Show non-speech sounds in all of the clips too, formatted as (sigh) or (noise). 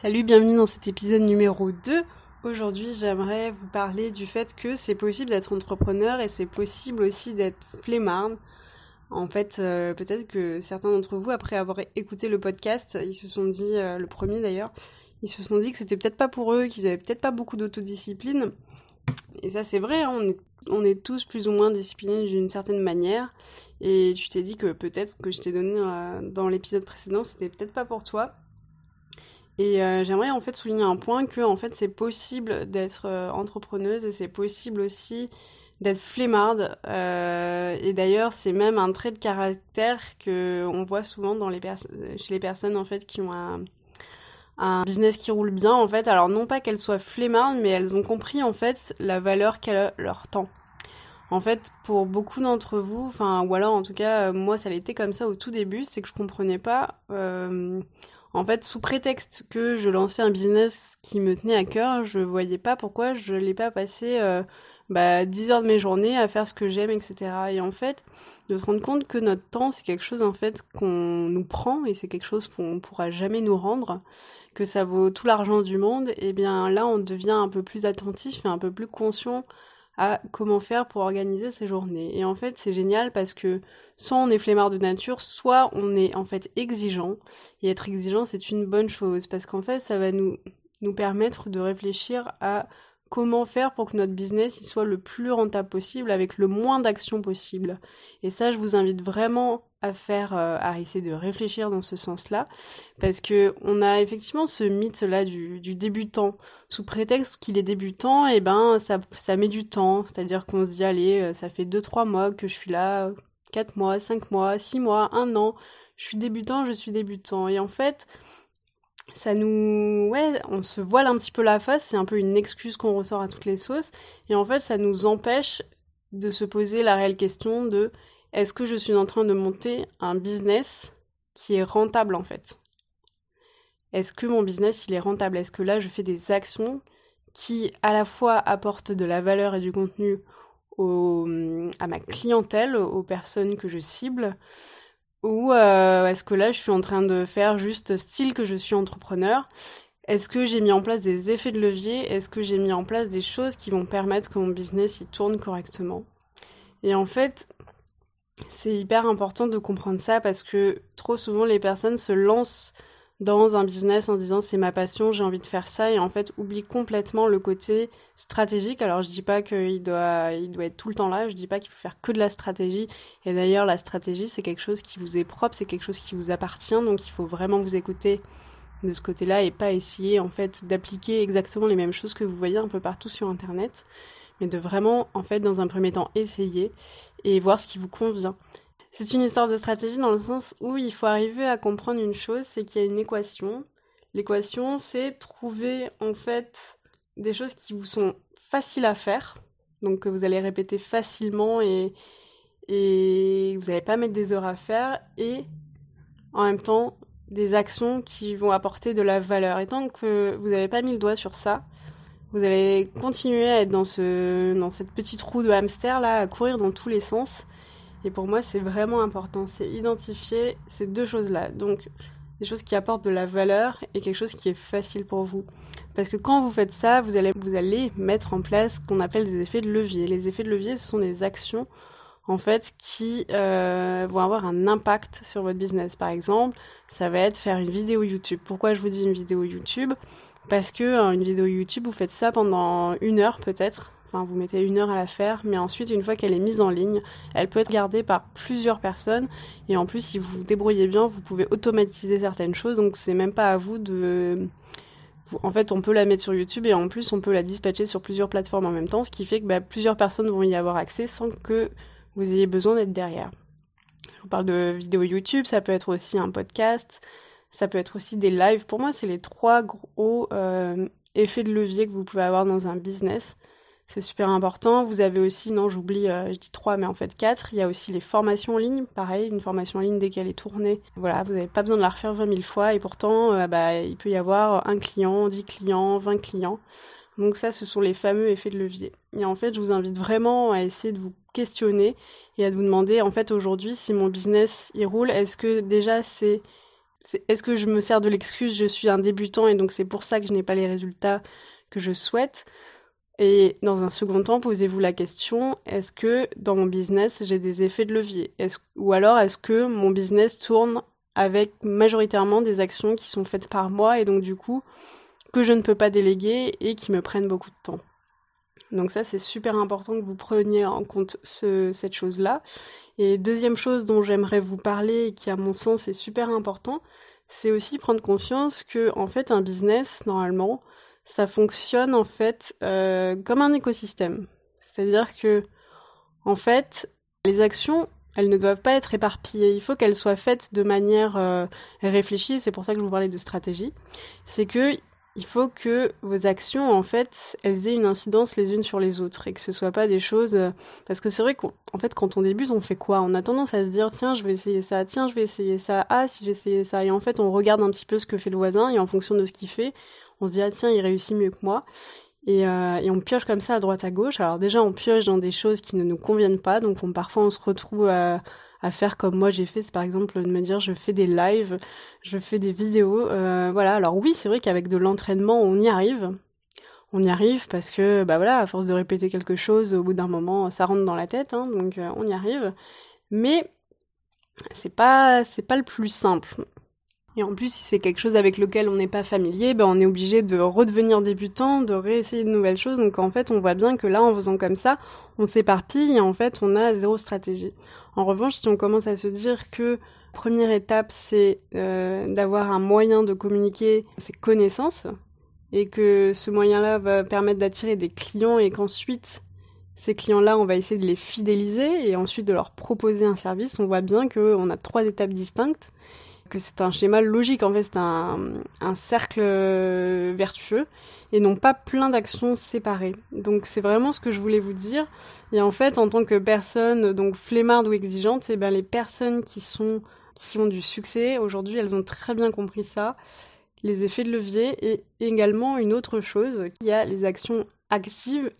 Salut, bienvenue dans cet épisode numéro 2. Aujourd'hui, j'aimerais vous parler du fait que c'est possible d'être entrepreneur et c'est possible aussi d'être flemmard. En fait, euh, peut-être que certains d'entre vous, après avoir écouté le podcast, ils se sont dit, euh, le premier d'ailleurs, ils se sont dit que c'était peut-être pas pour eux, qu'ils avaient peut-être pas beaucoup d'autodiscipline. Et ça, c'est vrai, hein, on, est, on est tous plus ou moins disciplinés d'une certaine manière. Et tu t'es dit que peut-être ce que je t'ai donné euh, dans l'épisode précédent, c'était peut-être pas pour toi. Et euh, j'aimerais en fait souligner un point que en fait c'est possible d'être euh, entrepreneuse et c'est possible aussi d'être flemmarde. Euh, et d'ailleurs c'est même un trait de caractère que on voit souvent dans les chez les personnes en fait qui ont un, un business qui roule bien en fait. Alors non pas qu'elles soient flemmardes, mais elles ont compris en fait la valeur qu'elle leur temps. En fait, pour beaucoup d'entre vous, enfin, ou alors en tout cas, moi, ça l'était comme ça au tout début, c'est que je comprenais pas. Euh, en fait, sous prétexte que je lançais un business qui me tenait à cœur, je voyais pas pourquoi je l'ai pas passé euh, bah, 10 heures de mes journées à faire ce que j'aime, etc. Et en fait, de se rendre compte que notre temps, c'est quelque chose en fait qu'on nous prend et c'est quelque chose qu'on pourra jamais nous rendre, que ça vaut tout l'argent du monde, et bien là, on devient un peu plus attentif et un peu plus conscient à comment faire pour organiser ses journées. Et en fait, c'est génial parce que soit on est flemmard de nature, soit on est en fait exigeant. Et être exigeant, c'est une bonne chose parce qu'en fait, ça va nous, nous permettre de réfléchir à comment faire pour que notre business il soit le plus rentable possible avec le moins d'actions possible. Et ça, je vous invite vraiment à faire, euh, à essayer de réfléchir dans ce sens-là, parce que on a effectivement ce mythe-là du, du, débutant. Sous prétexte qu'il est débutant, et eh ben ça, ça met du temps. C'est-à-dire qu'on se dit allez, euh, ça fait deux trois mois que je suis là, quatre mois, cinq mois, six mois, un an. Je suis débutant, je suis débutant. Et en fait, ça nous ouais on se voile un petit peu la face c'est un peu une excuse qu'on ressort à toutes les sauces. Et en fait ça nous empêche de se poser la réelle question de est-ce que je suis en train de monter un business qui est rentable en fait? Est-ce que mon business il est rentable? Est-ce que là je fais des actions qui à la fois apportent de la valeur et du contenu à ma clientèle aux personnes que je cible? Ou euh, est-ce que là, je suis en train de faire juste style que je suis entrepreneur? Est-ce que j'ai mis en place des effets de levier? Est-ce que j'ai mis en place des choses qui vont permettre que mon business y tourne correctement? Et en fait, c'est hyper important de comprendre ça parce que trop souvent les personnes se lancent dans un business en disant c'est ma passion, j'ai envie de faire ça et en fait oublie complètement le côté stratégique. Alors je dis pas qu'il doit il doit être tout le temps là, je dis pas qu'il faut faire que de la stratégie et d'ailleurs la stratégie c'est quelque chose qui vous est propre, c'est quelque chose qui vous appartient donc il faut vraiment vous écouter de ce côté-là et pas essayer en fait d'appliquer exactement les mêmes choses que vous voyez un peu partout sur internet mais de vraiment en fait dans un premier temps essayer et voir ce qui vous convient. C'est une histoire de stratégie dans le sens où il faut arriver à comprendre une chose, c'est qu'il y a une équation. L'équation, c'est trouver en fait des choses qui vous sont faciles à faire, donc que vous allez répéter facilement et, et vous n'allez pas mettre des heures à faire, et en même temps des actions qui vont apporter de la valeur. Et tant que vous n'avez pas mis le doigt sur ça, vous allez continuer à être dans, dans cette petite roue de hamster là, à courir dans tous les sens et pour moi, c'est vraiment important. C'est identifier ces deux choses-là. Donc, des choses qui apportent de la valeur et quelque chose qui est facile pour vous. Parce que quand vous faites ça, vous allez, vous allez mettre en place ce qu'on appelle des effets de levier. Les effets de levier, ce sont des actions en fait qui euh, vont avoir un impact sur votre business. Par exemple, ça va être faire une vidéo YouTube. Pourquoi je vous dis une vidéo YouTube? Parce que euh, une vidéo YouTube, vous faites ça pendant une heure peut-être Enfin, vous mettez une heure à la faire, mais ensuite, une fois qu'elle est mise en ligne, elle peut être gardée par plusieurs personnes. Et en plus, si vous vous débrouillez bien, vous pouvez automatiser certaines choses. Donc, c'est même pas à vous de. En fait, on peut la mettre sur YouTube et en plus, on peut la dispatcher sur plusieurs plateformes en même temps, ce qui fait que bah, plusieurs personnes vont y avoir accès sans que vous ayez besoin d'être derrière. Je vous parle de vidéos YouTube, ça peut être aussi un podcast, ça peut être aussi des lives. Pour moi, c'est les trois gros euh, effets de levier que vous pouvez avoir dans un business c'est super important. Vous avez aussi, non, j'oublie, euh, je dis trois, mais en fait quatre. Il y a aussi les formations en ligne. Pareil, une formation en ligne dès qu'elle est tournée. Voilà, vous n'avez pas besoin de la refaire 20 000 fois. Et pourtant, euh, bah, il peut y avoir un client, 10 clients, 20 clients. Donc ça, ce sont les fameux effets de levier. Et en fait, je vous invite vraiment à essayer de vous questionner et à vous demander, en fait, aujourd'hui, si mon business, il roule, est-ce que déjà c'est est-ce que je me sers de l'excuse je suis un débutant et donc c'est pour ça que je n'ai pas les résultats que je souhaite? Et dans un second temps, posez-vous la question est-ce que dans mon business j'ai des effets de levier? Ou alors est-ce que mon business tourne avec majoritairement des actions qui sont faites par moi et donc du coup que je ne peux pas déléguer et qui me prennent beaucoup de temps? Donc ça, c'est super important que vous preniez en compte cette chose-là. Et deuxième chose dont j'aimerais vous parler et qui à mon sens est super important, c'est aussi prendre conscience que en fait un business normalement ça fonctionne en fait euh, comme un écosystème. C'est-à-dire que en fait les actions elles ne doivent pas être éparpillées. Il faut qu'elles soient faites de manière euh, réfléchie. C'est pour ça que je vous parlais de stratégie. C'est que il faut que vos actions, en fait, elles aient une incidence les unes sur les autres et que ce soit pas des choses. Euh, parce que c'est vrai qu'en fait, quand on débute, on fait quoi? On a tendance à se dire tiens, je vais essayer ça, tiens, je vais essayer ça, ah, si j'essayais ça. Et en fait, on regarde un petit peu ce que fait le voisin et en fonction de ce qu'il fait, on se dit ah tiens, il réussit mieux que moi. Et, euh, on pioche comme ça à droite à gauche. Alors déjà, on pioche dans des choses qui ne nous conviennent pas, donc on, parfois on se retrouve à, à faire comme moi j'ai fait, c'est par exemple de me dire je fais des lives, je fais des vidéos, euh, voilà. Alors oui, c'est vrai qu'avec de l'entraînement, on y arrive. On y arrive parce que bah voilà, à force de répéter quelque chose, au bout d'un moment, ça rentre dans la tête, hein, donc euh, on y arrive. Mais c'est pas c'est pas le plus simple. Et en plus, si c'est quelque chose avec lequel on n'est pas familier, ben on est obligé de redevenir débutant, de réessayer de nouvelles choses. Donc en fait, on voit bien que là, en faisant comme ça, on s'éparpille et en fait, on a zéro stratégie. En revanche, si on commence à se dire que première étape, c'est euh, d'avoir un moyen de communiquer ses connaissances et que ce moyen-là va permettre d'attirer des clients et qu'ensuite ces clients-là, on va essayer de les fidéliser et ensuite de leur proposer un service. On voit bien qu'on a trois étapes distinctes que c'est un schéma logique, en fait, c'est un, cercle euh, vertueux et non pas plein d'actions séparées. Donc c'est vraiment ce que je voulais vous dire. Et en fait, en tant que personne donc flemmarde ou exigeante, et eh ben les personnes qui sont qui ont du succès aujourd'hui, elles ont très bien compris ça, les effets de levier et également une autre chose, il y a les actions actives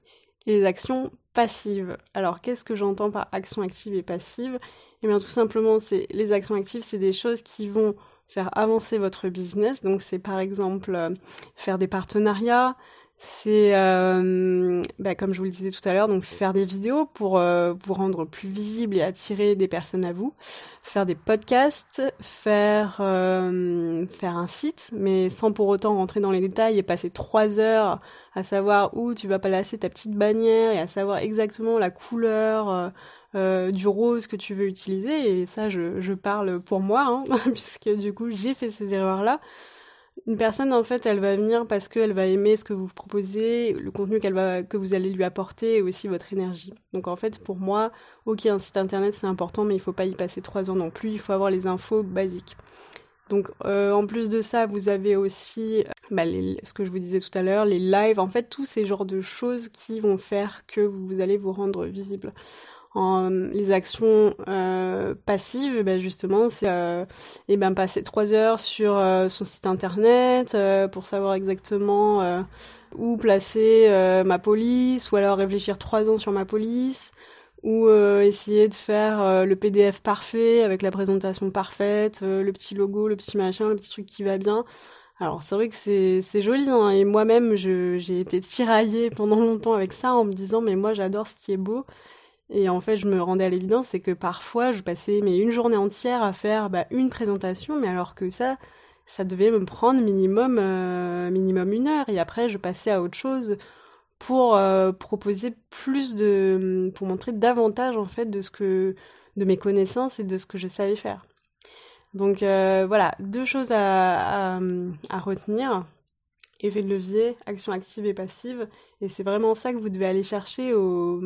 et les actions passives. Alors qu'est-ce que j'entends par action active et passive? Eh bien, tout simplement, c'est les actions actives, c'est des choses qui vont faire avancer votre business. Donc, c'est par exemple euh, faire des partenariats, c'est euh, bah, comme je vous le disais tout à l'heure, donc faire des vidéos pour euh, vous rendre plus visible et attirer des personnes à vous, faire des podcasts, faire euh, faire un site, mais sans pour autant rentrer dans les détails et passer trois heures à savoir où tu vas placer ta petite bannière et à savoir exactement la couleur euh, du rose que tu veux utiliser. Et ça je, je parle pour moi hein, (laughs) puisque du coup j'ai fait ces erreurs là une personne en fait elle va venir parce qu'elle va aimer ce que vous proposez le contenu qu'elle va que vous allez lui apporter et aussi votre énergie. Donc en fait pour moi ok un site internet c'est important mais il faut pas y passer trois ans non plus. Il faut avoir les infos basiques. Donc euh, en plus de ça, vous avez aussi bah, ce que je vous disais tout à l'heure, les lives, en fait tous ces genres de choses qui vont faire que vous allez vous rendre visible en, les actions euh, passives, ben justement, c'est euh, eh ben passer trois heures sur euh, son site internet euh, pour savoir exactement euh, où placer ma police, ou alors réfléchir trois ans sur ma police, ou essayer de faire le PDF parfait avec la présentation parfaite, le petit logo, le petit machin, le petit truc qui va bien. Alors c'est vrai que c'est c'est joli hein, et moi-même j'ai été tiraillée pendant longtemps avec ça en me disant mais moi j'adore ce qui est beau et en fait, je me rendais à l'évidence, c'est que parfois, je passais mais une journée entière à faire bah, une présentation, mais alors que ça, ça devait me prendre minimum, euh, minimum une heure. Et après, je passais à autre chose pour euh, proposer plus de, pour montrer davantage en fait de ce que, de mes connaissances et de ce que je savais faire. Donc euh, voilà, deux choses à, à, à retenir effet de levier, action active et passive. Et c'est vraiment ça que vous devez aller chercher au,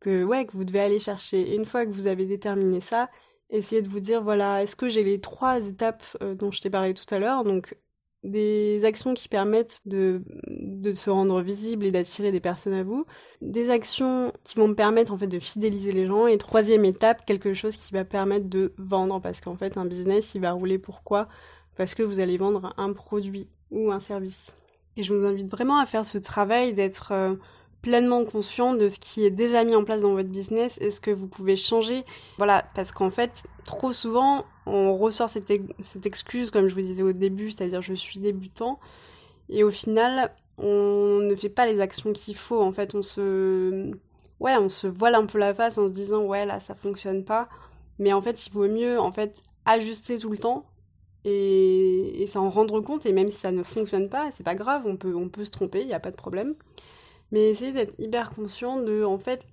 que ouais que vous devez aller chercher. une fois que vous avez déterminé ça, essayez de vous dire voilà, est-ce que j'ai les trois étapes euh, dont je t'ai parlé tout à l'heure, donc des actions qui permettent de, de se rendre visible et d'attirer des personnes à vous, des actions qui vont me permettre en fait de fidéliser les gens. Et troisième étape, quelque chose qui va permettre de vendre. Parce qu'en fait un business il va rouler pourquoi Parce que vous allez vendre un produit ou un service. Et je vous invite vraiment à faire ce travail d'être euh, pleinement conscient de ce qui est déjà mis en place dans votre business et ce que vous pouvez changer. Voilà, parce qu'en fait, trop souvent, on ressort cette, excuse, comme je vous disais au début, c'est-à-dire je suis débutant, et au final, on ne fait pas les actions qu'il faut. En fait, on se, ouais, on se voile un peu la face en se disant ouais là ça fonctionne pas, mais en fait il vaut mieux en fait ajuster tout le temps et, et s'en rendre compte et même si ça ne fonctionne pas, c'est pas grave, on peut on peut se tromper, il n'y a pas de problème mais essayer d'être hyper conscient de en fait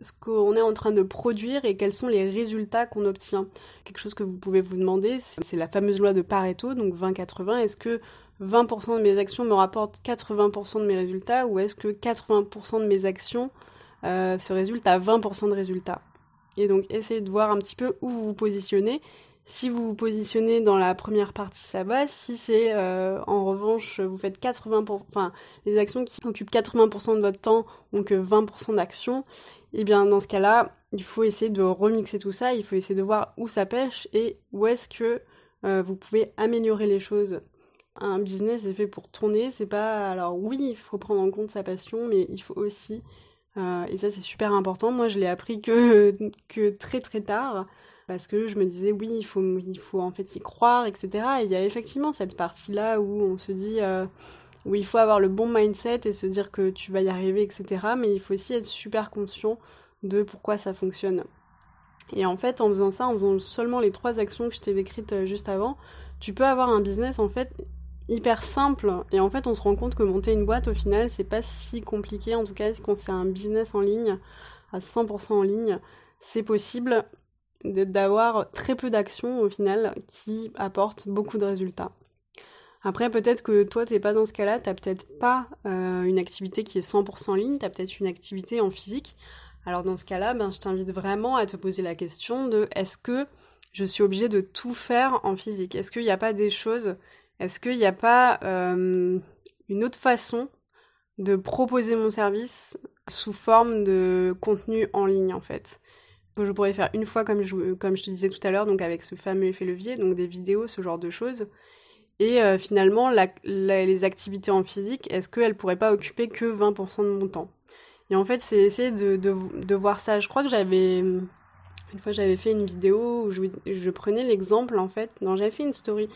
ce qu'on est en train de produire et quels sont les résultats qu'on obtient. Quelque chose que vous pouvez vous demander, c'est la fameuse loi de Pareto, donc 20-80. Est-ce que 20% de mes actions me rapportent 80% de mes résultats ou est-ce que 80% de mes actions euh, se résultent à 20% de résultats? Et donc essayez de voir un petit peu où vous vous positionnez si vous vous positionnez dans la première partie, ça va. Si c'est euh, en revanche, vous faites 80%, enfin les actions qui occupent 80% de votre temps ont que 20% d'actions, et eh bien dans ce cas-là, il faut essayer de remixer tout ça. Il faut essayer de voir où ça pêche et où est-ce que euh, vous pouvez améliorer les choses. Un business est fait pour tourner. C'est pas alors oui, il faut prendre en compte sa passion, mais il faut aussi euh, et ça c'est super important. Moi je l'ai appris que (laughs) que très très tard parce que je me disais oui il faut il faut en fait y croire etc et il y a effectivement cette partie là où on se dit euh, où il faut avoir le bon mindset et se dire que tu vas y arriver etc mais il faut aussi être super conscient de pourquoi ça fonctionne. Et en fait en faisant ça en faisant seulement les trois actions que je t'ai décrites euh, juste avant tu peux avoir un business en fait hyper simple. Et en fait on se rend compte que monter une boîte au final c'est pas si compliqué. En tout cas quand c'est un business en ligne à 100% en ligne c'est possible d'avoir très peu d'actions au final qui apportent beaucoup de résultats. Après, peut-être que toi, t'es pas dans ce cas-là, t'as peut-être pas euh, une activité qui est 100% en ligne, t'as peut-être une activité en physique. Alors dans ce cas-là, ben, je t'invite vraiment à te poser la question de est-ce que je suis obligée de tout faire en physique? Est-ce qu'il n'y a pas des choses, est-ce qu'il n'y a pas euh, une autre façon de proposer mon service sous forme de contenu en ligne en fait? Je pourrais faire une fois comme je, comme je te disais tout à l'heure, donc avec ce fameux effet levier, donc des vidéos, ce genre de choses. Et euh, finalement, les activités en physique, est-ce qu'elles pourraient pas occuper que 20% de mon temps? Et en fait, c'est essayer de, de, voir ça. Je crois que j'avais... Une fois, j'avais fait une vidéo où je, je prenais l'exemple, en fait... Non, j'avais fait une story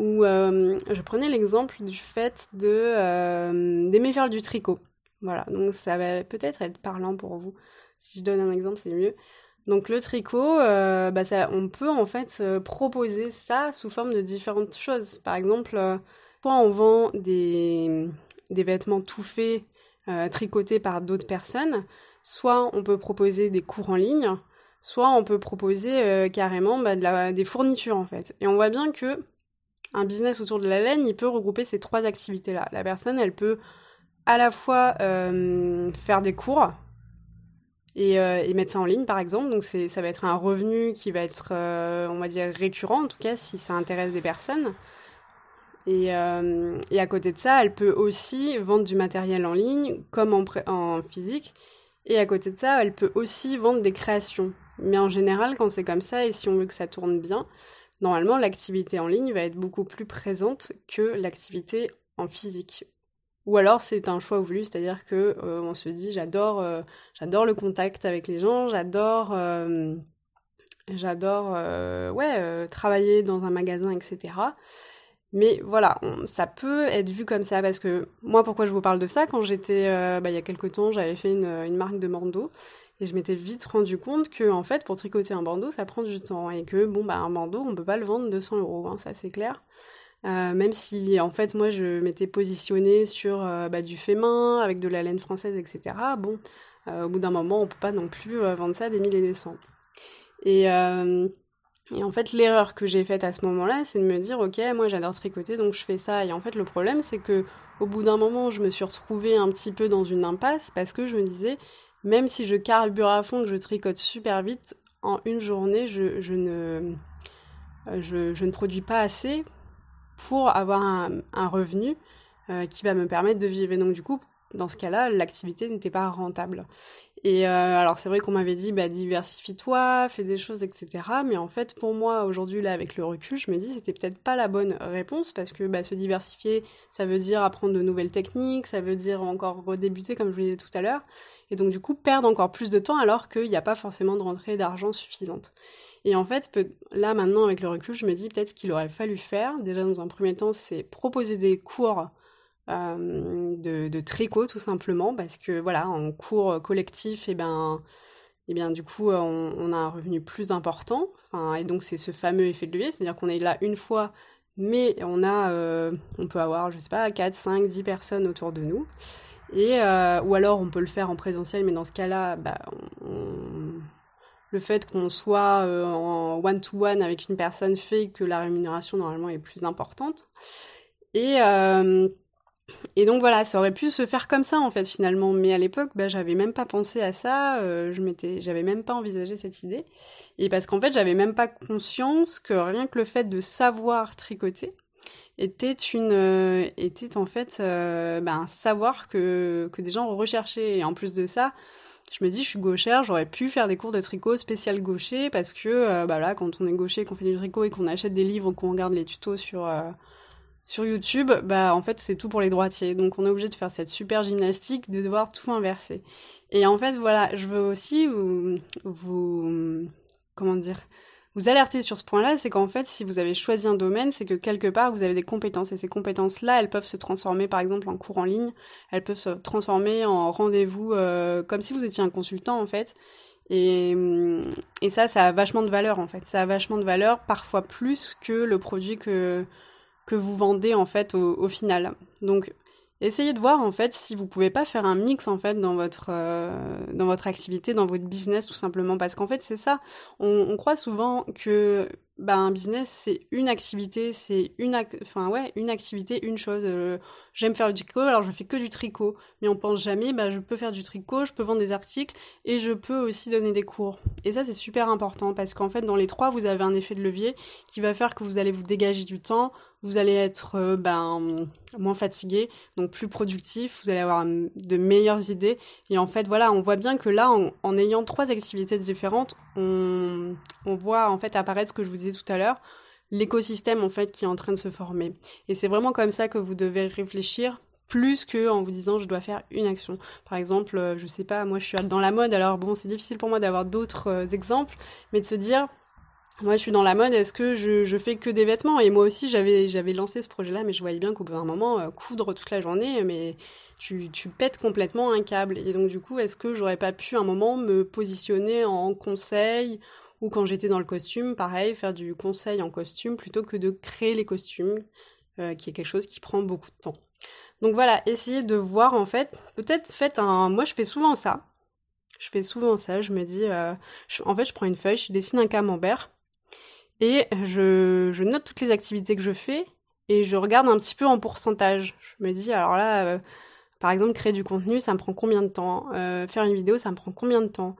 où euh, je prenais l'exemple du fait de euh, d'aimer faire du tricot. Voilà, donc ça va peut-être être parlant pour vous. Si je donne un exemple, c'est mieux. Donc le tricot, euh, bah ça, on peut en fait euh, proposer ça sous forme de différentes choses. Par exemple, euh, soit on vend des, vêtements tout faits, tricotés par d'autres personnes, soit on peut proposer des cours en ligne, soit on peut proposer carrément bah, des fournitures en fait. Et on voit bien que un business autour de la laine, il peut regrouper ces trois activités-là. La personne, elle peut à la fois faire des cours, euh, et, mettre ça en ligne par exemple. Donc ça va être un revenu qui va être, euh, on va dire, récurrent en tout cas si ça intéresse des personnes. Et, euh, et, à côté de ça, elle peut aussi vendre du matériel en ligne comme en physique. Et à côté de ça, elle peut aussi vendre des créations. Mais en général, quand c'est comme ça et si on veut que ça tourne bien, normalement l'activité en ligne va être beaucoup plus présente que l'activité en physique. Ou alors c'est un choix voulu, c'est-à-dire que euh, on se dit j'adore euh, j'adore le contact avec les gens, j'adore euh, j'adore ouais travailler dans un magasin etc. Mais voilà, ça peut être vu comme ça parce que moi pourquoi je vous parle de ça? Quand j'étais bah, il y a quelques temps j'avais fait une, une marque de bandeau et je m'étais vite rendu compte que en fait pour tricoter un bandeau ça prend du temps et que bon bah un bandeau on peut pas le vendre 200 euros hein, ça c'est clair. Euh, même si en fait moi je m'étais positionnée sur euh, bah, du fait avec de la laine française etc. Bon, euh, au bout d'un moment on peut pas non plus vendre ça des mille et des cents. Et, et en fait l'erreur que j'ai faite à ce moment-là c'est de me dire ok moi j'adore tricoter donc je fais ça et en fait le problème c'est que au bout d'un moment je me suis retrouvée un petit peu dans une impasse parce que je me disais même si je carbure à fond que je tricote super vite en une journée je, je ne je, je ne produis pas assez pour avoir un, revenu euh, qui va me permettre de vivre. Et donc du coup, dans ce cas-là, l'activité n'était pas rentable. Et euh, alors c'est vrai qu'on m'avait dit bah diversifie-toi, fais des choses, etc. Mais en fait pour moi aujourd'hui là avec le recul, je me dis c'était peut-être pas la bonne réponse parce que bah, se diversifier, ça veut dire apprendre de nouvelles techniques, ça veut dire encore redébuter comme je vous disais tout à l'heure, et donc du coup perdre encore plus de temps alors qu'il n'y a pas forcément de rentrée d'argent suffisante. Et en fait, là maintenant avec le recul, je me dis peut-être ce qu'il aurait fallu faire, déjà dans un premier temps, c'est proposer des cours euh, de, tricot tout simplement, parce que voilà, en cours collectif, et eh ben, eh bien du coup, on, a un revenu plus important, enfin, et donc c'est ce fameux effet de levier, c'est-à-dire qu'on est là une fois, mais on a, euh, on peut avoir, je sais pas, 4, 5, 10 personnes autour de nous. Et, euh, ou alors on peut le faire en présentiel, mais dans ce cas-là, bah, le fait qu'on soit en one-to-one avec une personne fait que la rémunération normalement est plus importante. Et, et donc voilà, ça aurait pu se faire comme ça en fait finalement, mais à l'époque, bah, j'avais même pas pensé à ça, euh, je m'étais, j'avais même pas envisagé cette idée, et parce qu'en fait, j'avais même pas conscience que rien que le fait de savoir tricoter était une, euh, était en fait euh, un savoir que que des gens recherchaient, et en plus de ça, je me dis, je suis gauchère, j'aurais pu faire des cours de tricot spécial gaucher parce que bah là, quand on est gaucher, qu'on fait du tricot et qu'on achète des livres, qu'on regarde les tutos sur sur YouTube, bah en fait c'est tout pour les droitiers. Donc on est obligé de faire cette super gymnastique, de devoir tout inverser. Et en fait voilà, je veux aussi vous, vous comment dire, vous alerter sur ce point-là, c'est qu'en fait si vous avez choisi un domaine, c'est que quelque part vous avez des compétences et ces compétences-là, elles peuvent se transformer par exemple en cours en ligne, elles peuvent se transformer en rendez-vous euh, comme si vous étiez un consultant en fait. Et, et ça, ça a vachement de valeur en fait. Ça a vachement de valeur, parfois plus que le produit que que vous vendez en fait au, final. Donc essayez de voir en fait si vous pouvez pas faire un mix en fait dans votre euh, dans votre activité, dans votre business tout simplement parce qu'en fait c'est ça. On, croit souvent que bah, un business c'est une activité, c'est une enfin ouais une activité, une chose. Euh, j'aime faire du tricot, alors je fais que du tricot, mais on pense jamais bah je peux faire du tricot, je peux vendre des articles et je peux aussi donner des cours. Et ça c'est super important parce qu'en fait dans les trois vous avez un effet de levier qui va faire que vous allez vous dégager du temps vous allez être euh, ben, moins fatigué, donc plus productif, vous allez avoir de meilleures idées. Et en fait, voilà, on voit bien que là, en, ayant trois activités différentes, on, on, voit en fait apparaître ce que je vous disais tout à l'heure, l'écosystème en fait qui est en train de se former. Et c'est vraiment comme ça que vous devez réfléchir plus que en vous disant je dois faire une action. Par exemple, euh, je sais pas, moi je suis dans la mode, alors bon, c'est difficile pour moi d'avoir d'autres euh, exemples, mais de se dire moi, je suis dans la mode. Est-ce que je, je fais que des vêtements? Et moi aussi, j'avais j'avais lancé ce projet-là, mais je voyais bien qu'au bout d'un moment, euh, coudre toute la journée, mais tu, tu pètes complètement un câble. Et donc, du coup, est-ce que j'aurais pas pu un moment me positionner en conseil ou quand j'étais dans le costume, pareil, faire du conseil en costume plutôt que de créer les costumes, euh, qui est quelque chose qui prend beaucoup de temps. Donc voilà, essayez de voir en fait, peut-être faites un... Moi je fais souvent ça, je fais souvent ça, je me dis, euh, en fait je prends une feuille, je dessine un camembert, et je, note toutes les activités que je fais et je regarde un petit peu en pourcentage. Je me dis, alors là, euh, par exemple, créer du contenu, ça me prend combien de temps? Euh, Faire une vidéo, ça me prend combien de temps?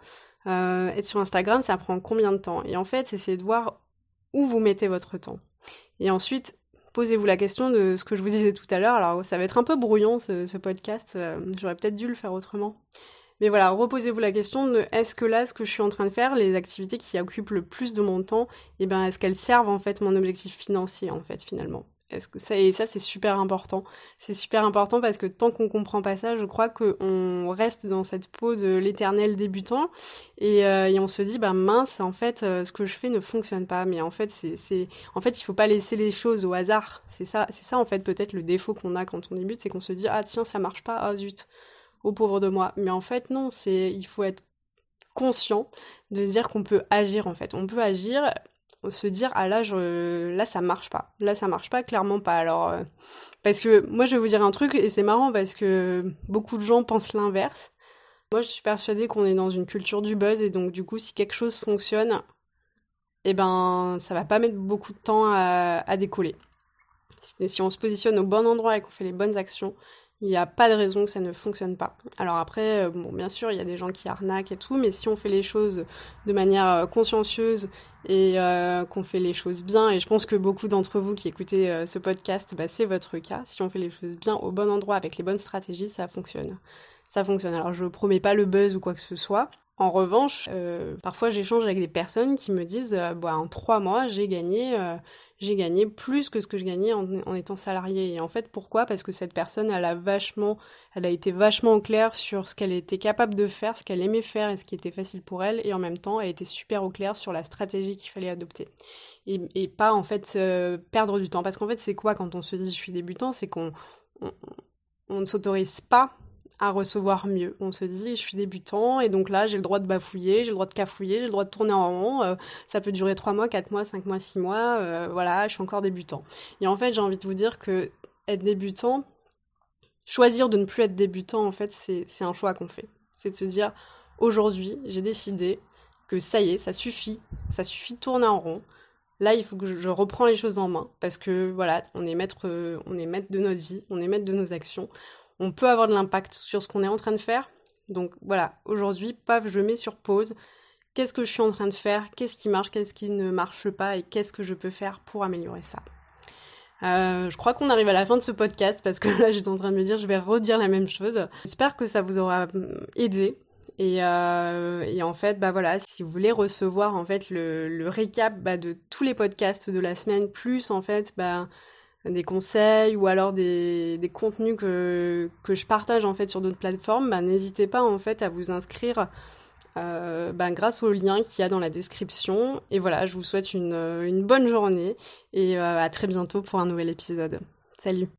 Euh, Être sur Instagram, ça prend combien de temps? Et en fait, c'est de voir où vous mettez votre temps. Et ensuite, posez-vous la question de ce que je vous disais tout à l'heure. Alors, ça va être un peu brouillon ce podcast. J'aurais peut-être dû le faire autrement. Mais voilà, reposez-vous la question de est-ce que là, ce que je suis en train de faire, les activités qui occupent le plus de mon temps, eh ben, est-ce qu'elles servent en fait mon objectif financier en fait finalement? Est-ce que ça et ça c'est super important. C'est super important parce que tant qu'on comprend pas ça, je crois qu'on reste dans cette peau de l'éternel débutant et, euh, on se dit bah mince en fait euh, ce que je fais ne fonctionne pas. Mais en fait c'est en fait il faut pas laisser les choses au hasard. C'est ça c'est ça en fait peut-être le défaut qu'on a quand on débute, c'est qu'on se dit ah tiens ça marche pas ah zut au pauvre de moi. Mais en fait, non, c'est, il faut être conscient de se dire qu'on peut agir en fait. On peut agir, se dire ah là je, là ça marche pas, là ça marche pas, clairement pas. Alors euh, parce que moi je vais vous dire un truc et c'est marrant parce que beaucoup de gens pensent l'inverse. Moi je suis persuadée qu'on est dans une culture du buzz et donc du coup si quelque chose fonctionne, eh ben ça va pas mettre beaucoup de temps à, à décoller. Si, on se positionne au bon endroit et qu'on fait les bonnes actions, Il n'y a pas de raison que ça ne fonctionne pas. Alors après, euh, bon, bien sûr, il y a des gens qui arnaquent et tout, mais si on fait les choses de manière euh, consciencieuse et euh, qu'on fait les choses bien, et je pense que beaucoup d'entre vous qui écoutez ce podcast, bah, c'est votre cas. Si on fait les choses bien au bon endroit avec les bonnes stratégies, ça fonctionne. Ça fonctionne. Alors je promets pas le buzz ou quoi que ce soit. En revanche, parfois j'échange avec des personnes qui me disent, bah, en trois mois, j'ai gagné j'ai gagné plus que ce que je gagnais en, étant salarié. Et en fait, pourquoi? Parce que cette personne, elle a vachement, elle a été vachement claire sur ce qu'elle était capable de faire, ce qu'elle aimait faire et ce qui était facile pour elle. Et en même temps, elle était super au clair sur la stratégie qu'il fallait adopter. Et, pas en fait euh, perdre du temps. Parce qu'en fait, c'est quoi quand on se dit je suis débutant C'est qu'on on ne s'autorise pas à recevoir mieux. On se dit, je suis débutant et donc là, j'ai le droit de bafouiller, j'ai le droit de cafouiller, j'ai le droit de tourner en rond. Euh, ça peut durer 3 mois, 4 mois, 5 mois, 6 mois. Euh, voilà, je suis encore débutant. Et en fait, j'ai envie de vous dire que être débutant, choisir de ne plus être débutant, en fait, c'est un choix qu'on fait. C'est de se dire, aujourd'hui, j'ai décidé que ça y est, ça suffit, ça suffit de tourner en rond. Là, il faut que je reprends les choses en main parce que voilà, on est maître, on est maître de notre vie, on est maître de nos actions on peut avoir de l'impact sur ce qu'on est en train de faire. Donc voilà, aujourd'hui, paf, je mets sur pause. Qu'est-ce que je suis en train de faire? Qu'est-ce qui marche? Qu'est-ce qui ne marche pas? Et qu'est-ce que je peux faire pour améliorer ça? Euh, je crois qu'on arrive à la fin de ce podcast parce que là j'étais en train de me dire je vais redire la même chose. J'espère que ça vous aura hum, aidé. Et, euh, en fait, bah voilà, si vous voulez recevoir en fait le, récap bah, de tous les podcasts de la semaine, plus en fait, bah des conseils ou alors des, des contenus que, que je partage en fait sur d'autres plateformes, bah, n'hésitez pas en fait à vous inscrire euh, bah, grâce au lien qu'il y a dans la description. Et voilà, je vous souhaite une, une bonne journée et euh, à très bientôt pour un nouvel épisode. Salut